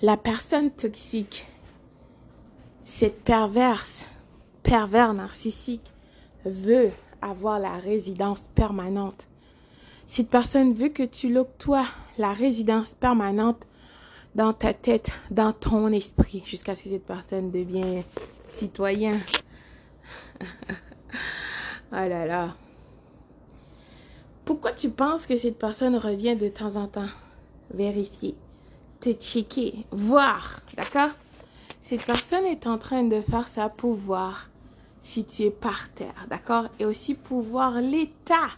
La personne toxique, cette perverse, pervers narcissique, veut avoir la résidence permanente. Cette personne veut que tu l'octroies la résidence permanente dans ta tête, dans ton esprit, jusqu'à ce que cette personne devienne citoyen. oh là là. Pourquoi tu penses que cette personne revient de temps en temps? Vérifier, te checker, voir, d'accord? Cette personne est en train de faire ça pour voir si tu es par terre, d'accord? Et aussi pour voir l'état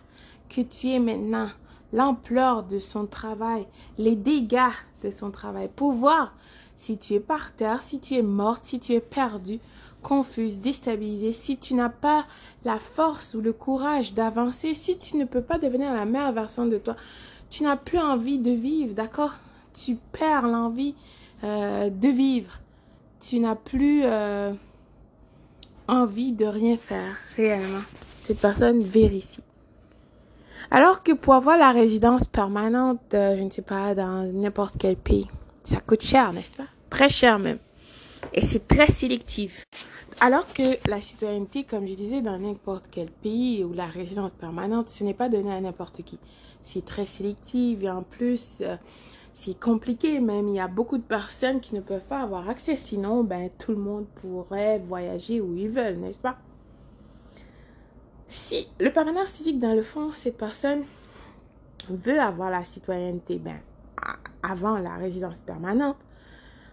que tu es maintenant, l'ampleur de son travail, les dégâts de son travail, pour voir si tu es par terre, si tu es morte, si tu es perdu, confuse, déstabilisée, si tu n'as pas la force ou le courage d'avancer, si tu ne peux pas devenir la meilleure version de toi, tu n'as plus envie de vivre, d'accord? Tu perds l'envie euh, de vivre. Tu n'as plus euh, envie de rien faire réellement. Cette personne vérifie. Alors que pour avoir la résidence permanente, euh, je ne sais pas, dans n'importe quel pays, ça coûte cher, n'est-ce pas? Très cher même. Et c'est très sélectif. Alors que la citoyenneté, comme je disais, dans n'importe quel pays ou la résidence permanente, ce n'est pas donné à n'importe qui. C'est très sélectif et en plus, euh, c'est compliqué même. Il y a beaucoup de personnes qui ne peuvent pas avoir accès. Sinon, ben, tout le monde pourrait voyager où ils veulent, n'est-ce pas? Si le partenaire narcissique, dans le fond, cette personne veut avoir la citoyenneté, ben, avant la résidence permanente,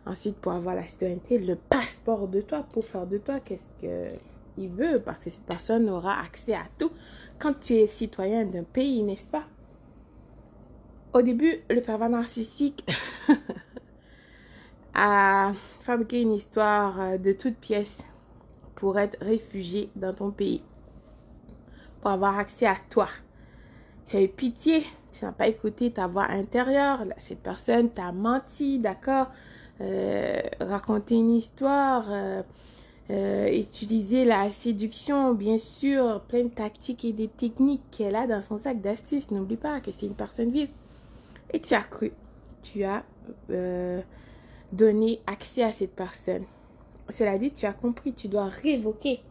ensuite pour avoir la citoyenneté, le passeport de toi, pour faire de toi qu'est-ce qu'il veut, parce que cette personne aura accès à tout quand tu es citoyen d'un pays, n'est-ce pas? Au début, le pervers narcissique a fabriqué une histoire euh, de toutes pièces pour être réfugié dans ton pays, pour avoir accès à toi. Tu as eu pitié, tu n'as pas écouté ta voix intérieure, cette personne t'a menti, d'accord? Euh, Raconter une histoire, euh, utiliser la séduction, bien sûr, plein de tactiques et des techniques qu'elle a dans son sac d'astuces. N'oublie pas que c'est une personne vive. Et tu as cru, tu as euh, donné accès à cette personne. Cela dit, tu as compris, tu dois révoquer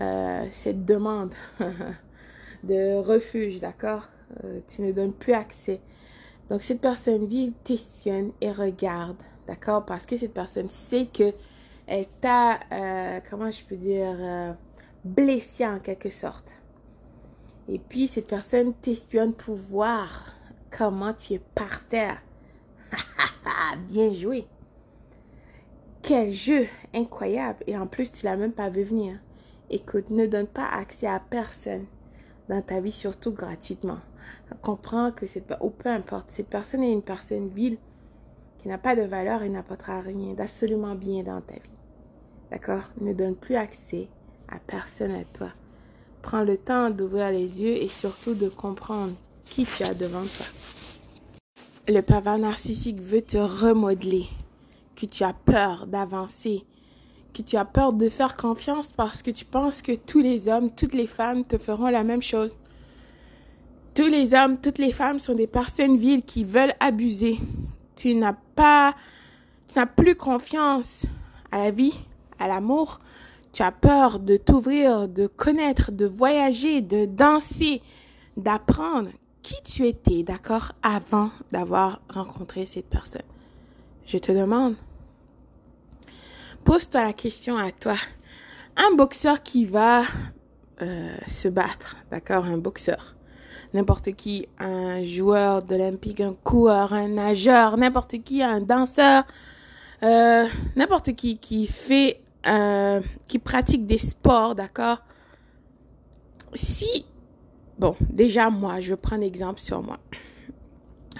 euh, cette demande de refuge, d'accord? Euh, Tu ne donnes plus accès. Donc cette personne vit, t'espionne et regarde, d'accord? Parce que cette personne sait que elle t'a, comment je peux dire, blessé en quelque sorte. Et puis cette personne t'espionne pour voir comment tu es par terre. Bien joué. Quel jeu incroyable. Et en plus, tu l'as même pas vu venir. Écoute, ne donne pas accès à personne dans ta vie, surtout gratuitement. Comprends que cette, ou peu importe, cette personne est une personne vile qui n'a pas de valeur et n'apportera rien d'absolument bien dans ta vie. D'accord? Ne donne plus accès à personne à toi. Prends le temps d'ouvrir les yeux et surtout de comprendre qui tu as devant toi? Le pervers narcissique veut te remodeler, que tu as peur d'avancer, que tu as peur de faire confiance parce que tu penses que tous les hommes, toutes les femmes te feront la même chose. Tous les hommes, toutes les femmes sont des personnes viles qui veulent abuser. Tu n'as pas, tu n'as plus confiance à la vie, à l'amour. Tu as peur de t'ouvrir, de connaître, de voyager, de danser, d'apprendre qui tu étais, d'accord, avant d'avoir rencontré cette personne? Je te demande, pose-toi la question à toi. Un boxeur qui va euh, se battre, d'accord, un boxeur, n'importe qui, un joueur d'Olympique, un coureur, un nageur, n'importe qui, un danseur, euh, n'importe qui qui fait, euh, qui pratique des sports, d'accord? Si Bon, déjà moi, je prends exemple sur moi.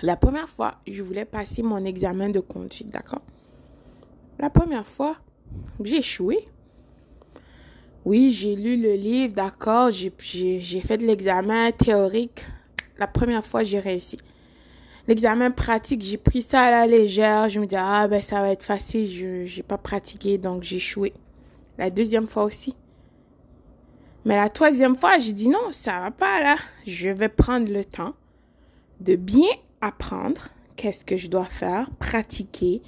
La première fois, je voulais passer mon examen de conduite, d'accord? La première fois, j'ai échoué. Oui, j'ai lu le livre, d'accord, j'ai fait de l'examen théorique. La première fois, j'ai réussi. L'examen pratique, j'ai pris ça à la légère. Je me dis, ah ben ça va être facile, je n'ai pas pratiqué, donc j'ai échoué. La deuxième fois aussi, mais la troisième fois, j'ai dit non, ça va pas là. Je vais prendre le temps de bien apprendre qu'est-ce que je dois faire, pratiquer,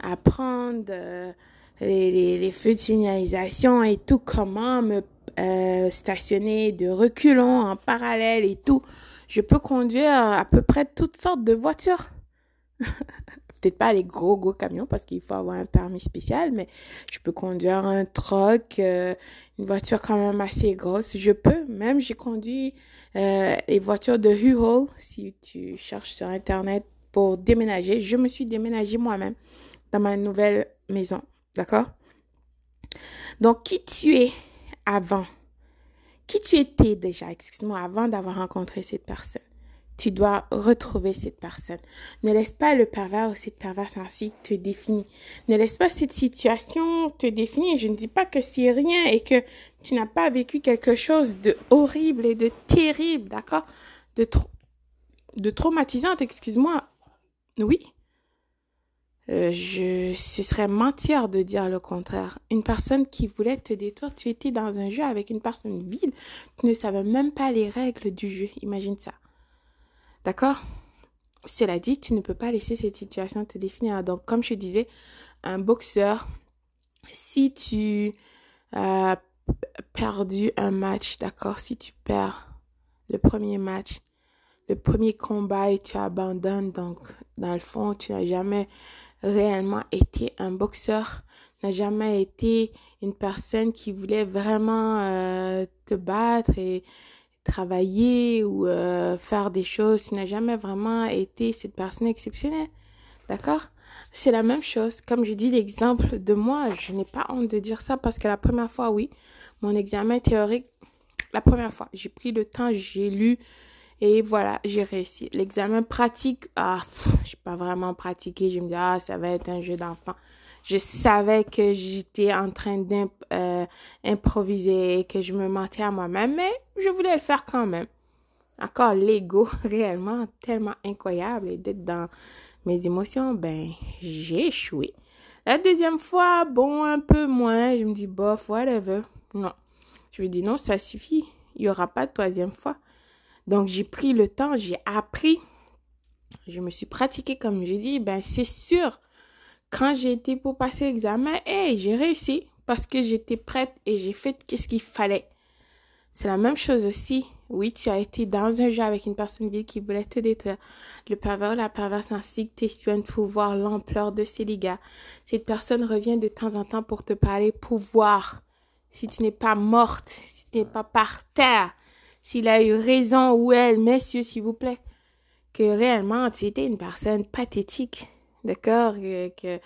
apprendre euh, les, les, les, feux de et tout, comment me euh, stationner de reculons en parallèle et tout. Je peux conduire à peu près toutes sortes de voitures. Pas les gros, gros camions parce qu'il faut avoir un permis spécial, mais je peux conduire un truck, euh, une voiture quand même assez grosse. Je peux. Même j'ai conduit euh, les voitures de U-Haul. Si tu cherches sur Internet pour déménager, je me suis déménagée moi-même dans ma nouvelle maison. D'accord? Donc, qui tu es avant? Qui tu étais déjà, excuse-moi, avant d'avoir rencontré cette personne? Tu dois retrouver cette personne. Ne laisse pas le pervers ou cette perverse ainsi te définir. Ne laisse pas cette situation te définir. Je ne dis pas que c'est rien et que tu n'as pas vécu quelque chose de horrible et de terrible, d'accord? De, trop de traumatisante, excuse-moi. Oui. Euh, ce serait mentir de dire le contraire. Une personne qui voulait te détruire, tu étais dans un jeu avec une personne vide, tu ne savais même pas les règles du jeu. Imagine ça. D'accord? Cela dit, tu ne peux pas laisser cette situation te définir. Donc, comme je disais, un boxeur, si tu as perdu un match, d'accord? Si tu perds le premier match, le premier combat et tu abandonnes, donc dans le fond, tu n'as jamais réellement été un boxeur, n'as jamais été une personne qui voulait vraiment euh, te battre et travailler ou euh, faire des choses. Tu n'as jamais vraiment été cette personne exceptionnelle. D'accord? C'est la même chose. Comme je dis l'exemple de moi, je n'ai pas honte de dire ça parce que la première fois, oui, mon examen théorique, la première fois, j'ai pris le temps, j'ai lu et voilà, j'ai réussi. L'examen pratique, ah, je n'ai pas vraiment pratiqué. Je me dis, ah, ça va être un jeu d'enfant je savais que j'étais en train d'improviser, euh, que je me mentais à moi-même, mais je voulais le faire quand même. Encore l'ego réellement tellement incroyable et d'être dans mes émotions, ben j'ai échoué. La deuxième fois, bon, un peu moins, je me dis bof, whatever. Non. Je me dis non, ça suffit. Il n'y aura pas de troisième fois. Donc j'ai pris le temps, j'ai appris. Je me suis pratiquée comme je dis, ben c'est sûr quand j'ai été pour passer l'examen, hey, j'ai réussi parce que j'étais prête et j'ai fait ce qu'il fallait. C'est la même chose aussi. Oui, tu as été dans un jeu avec une personne vile qui voulait te détruire. Le pervers, la perverse narcissique t'essuie pour voir l'ampleur de ses dégâts. Cette personne revient de temps en temps pour te parler pouvoir. Si tu n'es pas morte, si tu n'es pas par terre, s'il a eu raison ou elle, messieurs, s'il vous plaît, que réellement tu étais une personne pathétique D'accord? Que,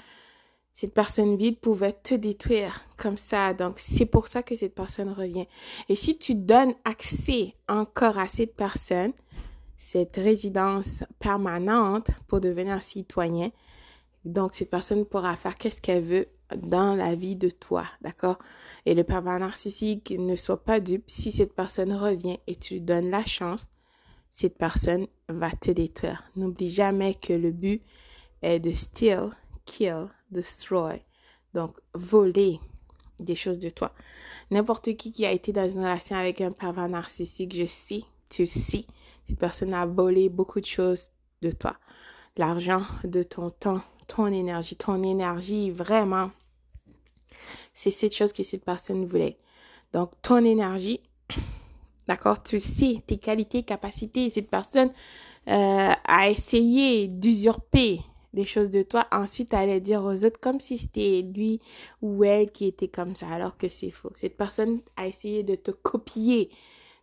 cette personne vide pouvait te détruire comme ça. Donc, c'est pour ça que cette personne revient. Et si tu donnes accès encore à cette personne, cette résidence permanente pour devenir citoyen, donc cette personne pourra faire qu'est-ce qu'elle veut dans la vie de toi, d'accord? Et le pervers narcissique ne soit pas dupe. Si cette personne revient et tu lui donnes la chance, cette personne va te détruire. N'oublie jamais que le but est de steal, kill, destroy. Donc, voler des choses de toi. N'importe qui qui a été dans une relation avec un pervers narcissique, je sais, tu sais, cette personne a volé beaucoup de choses de toi. L'argent, de ton temps, ton énergie, ton énergie, vraiment. C'est cette chose que cette personne voulait. Donc, ton énergie, d'accord, tu sais, tes qualités, capacités, cette personne euh, a essayé d'usurper des choses de toi, ensuite aller dire aux autres comme si c'était lui ou elle qui était comme ça, alors que c'est faux. Cette personne a essayé de te copier,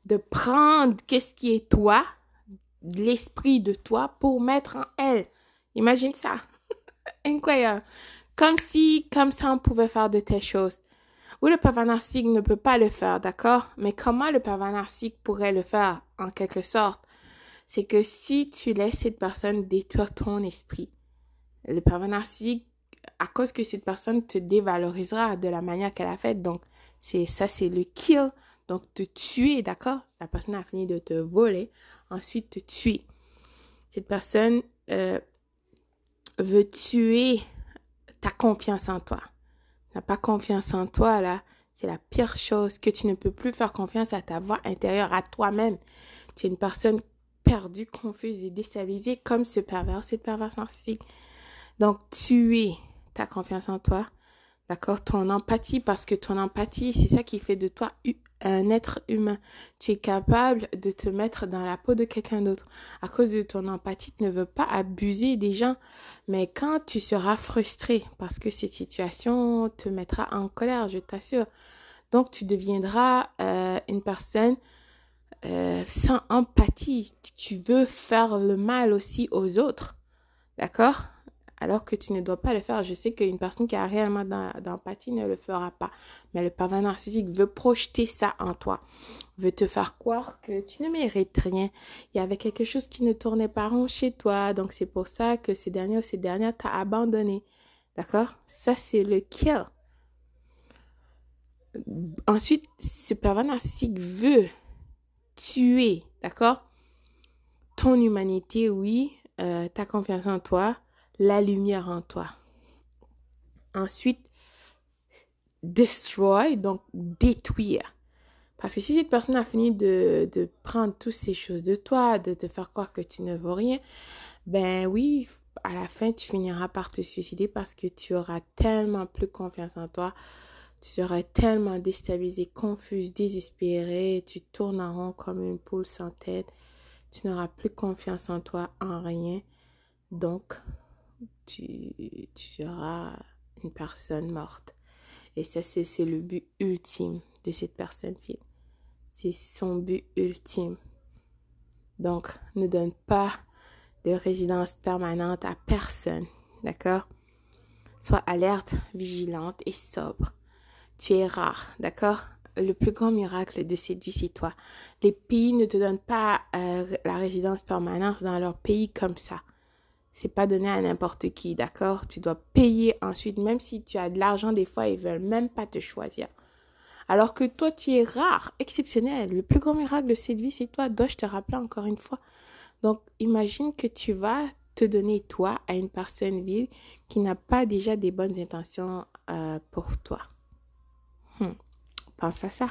de prendre qu'est-ce qui est toi, l'esprit de toi, pour mettre en elle. Imagine ça. Incroyable. Comme si, comme ça, on pouvait faire de telles choses. Ou le pervers narcissique ne peut pas le faire, d'accord? Mais comment le pervers narcissique pourrait le faire, en quelque sorte? C'est que si tu laisses cette personne détruire ton esprit, le pervers narcissique, à cause que cette personne te dévalorisera de la manière qu'elle a faite. Donc, c'est ça, c'est le kill. Donc, te tuer, d'accord? La personne a fini de te voler, ensuite te tuer. Cette personne euh, veut tuer ta confiance en toi. N'a pas confiance en toi, là. C'est la pire chose que tu ne peux plus faire confiance à ta voix intérieure, à toi-même. Tu es une personne perdu, confuse et déstabilisé comme ce pervers, cette perverse narcissique. Donc, tuer ta confiance en toi, d'accord, ton empathie, parce que ton empathie, c'est ça qui fait de toi un être humain. Tu es capable de te mettre dans la peau de quelqu'un d'autre. À cause de ton empathie, tu ne veux pas abuser des gens. Mais quand tu seras frustré, parce que cette situation te mettra en colère, je t'assure. Donc, tu deviendras euh, une personne euh, sans empathie. Tu veux faire le mal aussi aux autres. D'accord? Alors que tu ne dois pas le faire. Je sais qu'une personne qui a réellement d'empathie ne le fera pas. Mais le pervers narcissique veut projeter ça en toi, veut te faire croire que tu ne mérites rien. Il y avait quelque chose qui ne tournait pas rond chez toi. Donc c'est pour ça que ces derniers ou ces dernières t'ont abandonné. D'accord? Ça, c'est le kill. Ensuite, ce pervers narcissique veut tuer, d'accord? Ton humanité, oui, euh, ta confiance en toi, la lumière en toi. Ensuite, destroy, donc détruire. Parce que si cette personne a fini de, de prendre toutes ces choses de toi, de te faire croire que tu ne vaux rien, ben oui, à la fin, tu finiras par te suicider parce que tu auras tellement plus confiance en toi. Tu seras tellement déstabilisé, confus, désespéré. Tu tournes en rond comme une poule sans tête. Tu n'auras plus confiance en toi, en rien. Donc, tu, seras une personne morte. Et ça, c'est le but ultime de cette personne fille. C'est son but ultime. Donc, ne donne pas de résidence permanente à personne. D'accord? Sois alerte, vigilante et sobre. Tu es rare. D'accord? Le plus grand miracle de cette vie, c'est toi. Les pays ne te donnent pas euh, la résidence permanente dans leur pays comme ça. C'est pas donné à n'importe qui, d'accord? Tu dois payer ensuite, même si tu as de l'argent, des fois, ils veulent même pas te choisir. Alors que toi, tu es rare, exceptionnel. Le plus grand miracle de cette vie, c'est toi. Dois-je te rappeler encore une fois? Donc, imagine que tu vas te donner toi à une personne vile qui n'a pas déjà des bonnes intentions euh, pour toi. Hmm. Pense à ça.